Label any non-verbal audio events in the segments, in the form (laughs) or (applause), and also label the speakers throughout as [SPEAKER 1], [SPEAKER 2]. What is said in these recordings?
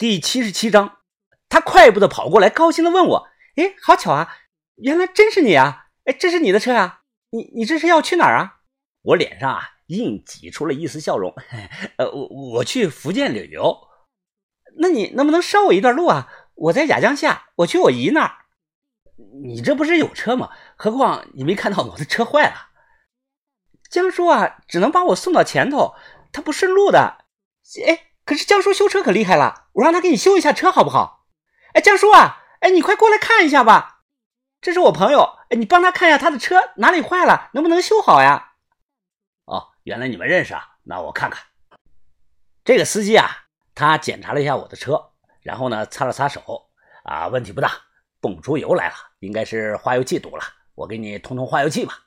[SPEAKER 1] 第七十七章，他快步的跑过来，高兴的问我：“哎，好巧啊，原来真是你啊！哎，这是你的车啊？你你这是要去哪儿啊？”我脸上啊硬挤出了一丝笑容：“ (laughs) 呃，我我去福建旅游。那你能不能捎我一段路啊？我在雅江下，我去我姨那儿。你这不是有车吗？何况你没看到我的车坏了？江叔啊，只能把我送到前头，他不顺路的。哎。”可是江叔修车可厉害了，我让他给你修一下车好不好？哎，江叔啊，哎，你快过来看一下吧，这是我朋友，哎，你帮他看一下他的车哪里坏了，能不能修好呀？哦，原来你们认识啊，那我看看。这个司机啊，他检查了一下我的车，然后呢，擦了擦手，啊，问题不大，泵出油来了，应该是化油器堵了，我给你通通化油器吧。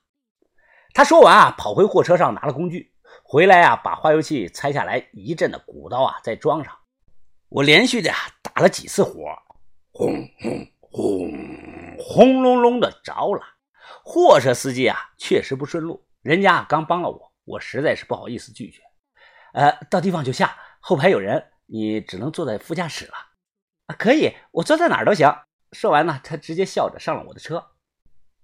[SPEAKER 1] 他说完啊，跑回货车上拿了工具。回来啊，把化油器拆下来，一阵的鼓捣啊，再装上。我连续的打了几次火，轰轰轰，轰隆隆的着了。货车司机啊，确实不顺路，人家刚帮了我，我实在是不好意思拒绝。呃，到地方就下，后排有人，你只能坐在副驾驶了。啊，可以，我坐在哪儿都行。说完呢，他直接笑着上了我的车。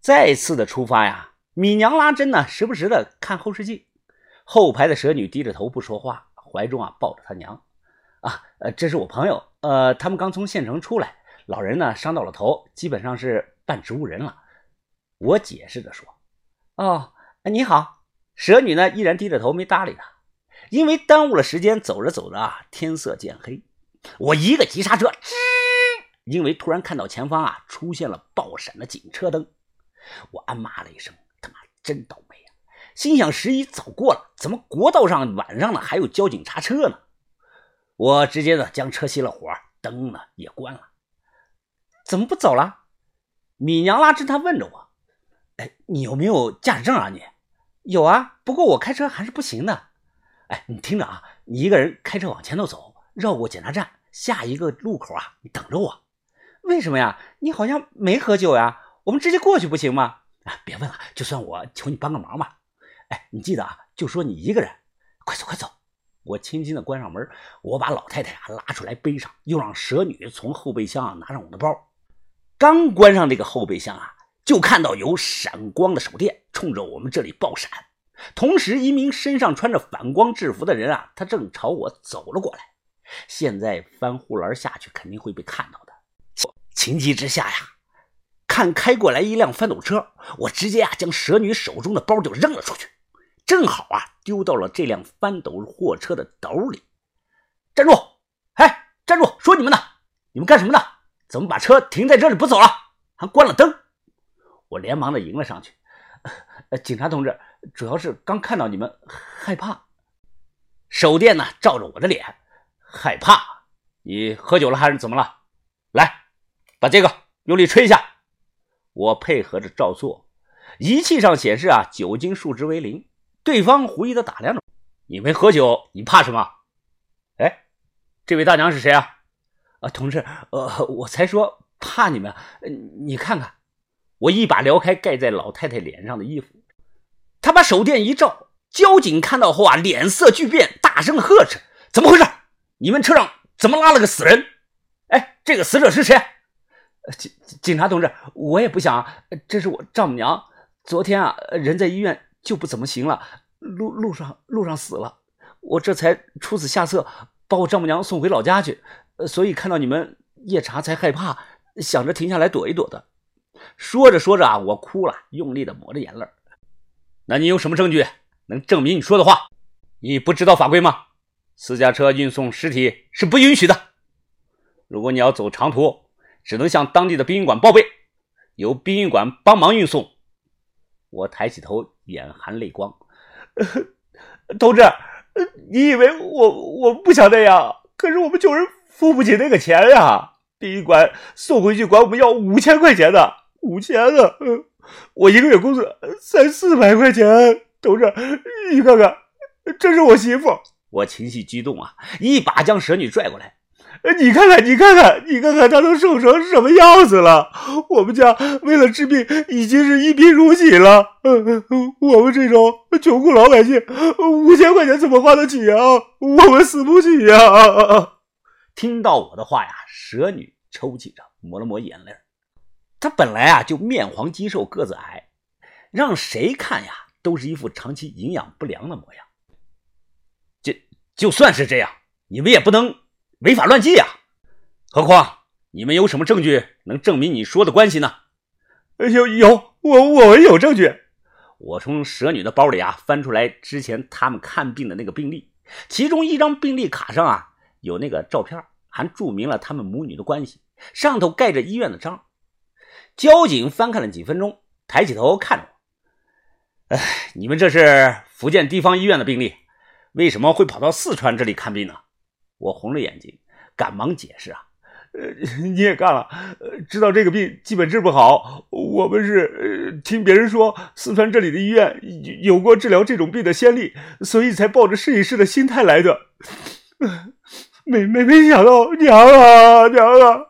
[SPEAKER 1] 再次的出发呀，米娘拉针呢，时不时的看后视镜。后排的蛇女低着头不说话，怀中啊抱着她娘。啊，呃，这是我朋友，呃，他们刚从县城出来，老人呢伤到了头，基本上是半植物人了。我解释着说：“哦，你好。”蛇女呢依然低着头没搭理他，因为耽误了时间，走着走着啊，天色渐黑。我一个急刹车，吱，(laughs) 因为突然看到前方啊出现了爆闪的警车灯，我暗骂了一声：“他妈真倒霉！”心想十一早过了，怎么国道上晚上呢还有交警查车呢？我直接呢将车熄了火，灯呢也关了。怎么不走了？米娘拉着他问着我：“哎，你有没有驾驶证啊？你有啊，不过我开车还是不行的。哎，你听着啊，你一个人开车往前头走，绕过检查站，下一个路口啊，你等着我。为什么呀？你好像没喝酒呀？我们直接过去不行吗？啊，别问了，就算我求你帮个忙吧。”哎，你记得啊，就说你一个人，快走快走！我轻轻的关上门，我把老太太啊拉出来背上，又让蛇女从后备箱拿上我的包。刚关上这个后备箱啊，就看到有闪光的手电冲着我们这里爆闪，同时一名身上穿着反光制服的人啊，他正朝我走了过来。现在翻护栏下去肯定会被看到的，情急之下呀，看开过来一辆翻斗车，我直接啊将蛇女手中的包就扔了出去。正好啊，丢到了这辆翻斗货车的斗里。站住！哎，站住！说你们呢？你们干什么呢？怎么把车停在这里不走了？还关了灯！我连忙的迎了上去。警察同志，主要是刚看到你们，害怕。手电呢，照着我的脸，害怕。你喝酒了还是怎么了？来，把这个用力吹一下。我配合着照做，仪器上显示啊，酒精数值为零。对方狐疑的打量着你没喝酒，你怕什么？哎，这位大娘是谁啊？啊，同志，呃，我才说怕你们。你看看，我一把撩开盖在老太太脸上的衣服，他把手电一照，交警看到后啊，脸色巨变，大声呵斥：“怎么回事？你们车上怎么拉了个死人？哎，这个死者是谁？”警警察同志，我也不想，这是我丈母娘，昨天啊，人在医院。就不怎么行了，路路上路上死了，我这才出此下策，把我丈母娘送回老家去，所以看到你们夜查才害怕，想着停下来躲一躲的。说着说着啊，我哭了，用力的抹着眼泪。那你有什么证据能证明你说的话？你不知道法规吗？私家车运送尸体是不允许的。如果你要走长途，只能向当地的殡仪馆报备，由殡仪馆帮忙运送。我抬起头，眼含泪光。(laughs) 同志，你以为我我不想那样？可是我们穷人付不起那个钱呀！殡仪馆送回去管我们要五千块钱的，五千啊！我一个月工资才四百块钱。同志，你看看，这是我媳妇。我情绪激动啊，一把将蛇女拽过来。你看看，你看看，你看看，他都瘦成什么样子了！我们家为了治病，已经是一贫如洗了。我们这种穷苦老百姓，五千块钱怎么花得起啊？我们死不起呀！(laughs) 听到我的话呀，蛇女抽泣着抹了抹眼泪。她本来啊就面黄肌瘦，个子矮，让谁看呀都是一副长期营养不良的模样。就就算是这样，你们也不能违法乱纪呀！何况你们有什么证据能证明你说的关系呢？
[SPEAKER 2] 有有，我我们有证据。
[SPEAKER 1] 我从蛇女的包里啊翻出来之前他们看病的那个病历，其中一张病历卡上啊有那个照片，还注明了他们母女的关系，上头盖着医院的章。交警翻看了几分钟，抬起头看着我：“哎，你们这是福建地方医院的病历，为什么会跑到四川这里看病呢？”我红了眼睛，赶忙解释啊。
[SPEAKER 2] 呃，(laughs) 你也干了，知道这个病基本治不好。我们是听别人说四川这里的医院有过治疗这种病的先例，所以才抱着试一试的心态来的。(laughs) 没没没想到，娘啊娘啊，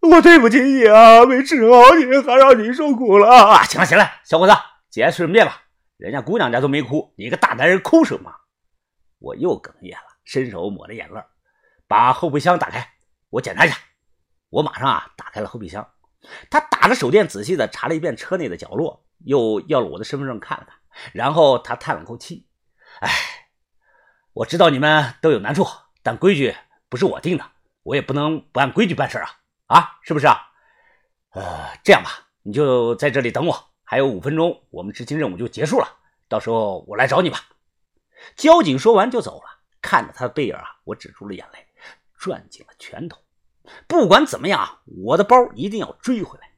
[SPEAKER 2] 我对不起你啊，没治好你，还让你受苦了
[SPEAKER 1] 啊！行了行了，小伙子，节哀顺变吧，人家姑娘家都没哭，你个大男人哭什么？我又哽咽了，伸手抹着眼泪，把后备箱打开。我检查一下，我马上啊打开了后备箱，他打着手电仔细的查了一遍车内的角落，又要了我的身份证看了看，然后他叹了口气：“哎，我知道你们都有难处，但规矩不是我定的，我也不能不按规矩办事啊，啊，是不是啊？呃，这样吧，你就在这里等我，还有五分钟，我们执行任务就结束了，到时候我来找你吧。”交警说完就走了，看着他的背影啊，我止住了眼泪。攥紧了拳头，不管怎么样，我的包一定要追回来。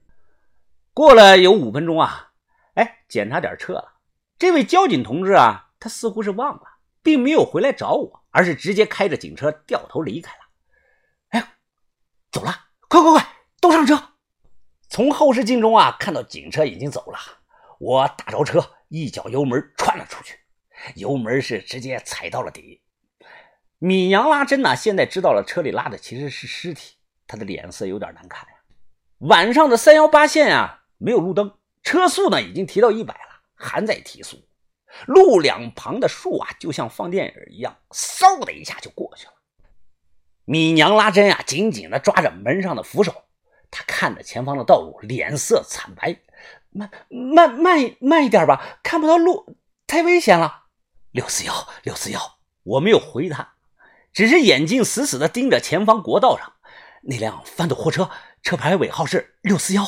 [SPEAKER 1] 过了有五分钟啊，哎，检查点撤了。这位交警同志啊，他似乎是忘了，并没有回来找我，而是直接开着警车掉头离开了。哎，走了，快快快，都上车！从后视镜中啊，看到警车已经走了，我打着车，一脚油门窜了出去，油门是直接踩到了底。米娘拉真呢，现在知道了车里拉的其实是尸体，她的脸色有点难看呀。晚上的三幺八线啊，没有路灯，车速呢已经提到一百了，还在提速。路两旁的树啊，就像放电影一样，嗖的一下就过去了。米娘拉真啊，紧紧地抓着门上的扶手，她看着前方的道路，脸色惨白。慢慢慢慢一点吧，看不到路，太危险了。六四幺六四幺，我没有回他。只是眼睛死死地盯着前方国道上那辆翻斗货车，车牌尾号是六四幺。